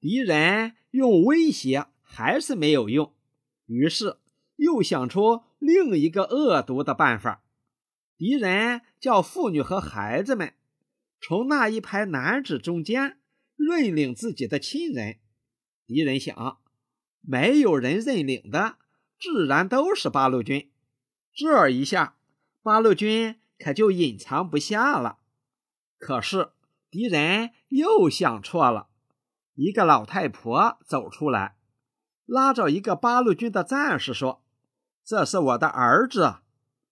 敌人用威胁还是没有用，于是又想出另一个恶毒的办法。敌人叫妇女和孩子们从那一排男子中间认领自己的亲人。敌人想，没有人认领的，自然都是八路军。这一下，八路军可就隐藏不下了。可是敌人又想错了。一个老太婆走出来，拉着一个八路军的战士说：“这是我的儿子。”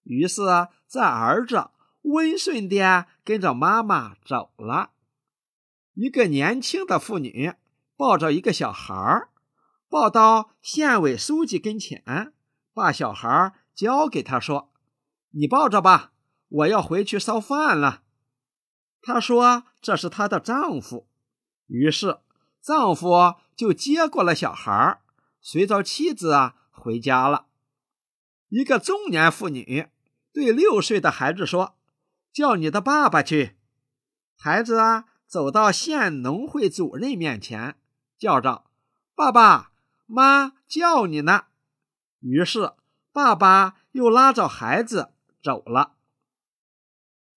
于是这儿子温顺地跟着妈妈走了。一个年轻的妇女抱着一个小孩，抱到县委书记跟前，把小孩交给他说：“你抱着吧，我要回去烧饭了。”她说：“这是她的丈夫。”于是。丈夫就接过了小孩，随着妻子啊回家了。一个中年妇女对六岁的孩子说：“叫你的爸爸去。”孩子啊走到县农会主任面前，叫着：“爸爸妈叫你呢。”于是爸爸又拉着孩子走了。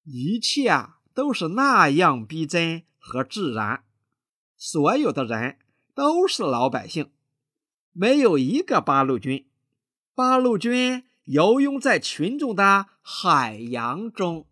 一切啊都是那样逼真和自然。所有的人都是老百姓，没有一个八路军。八路军游泳在群众的海洋中。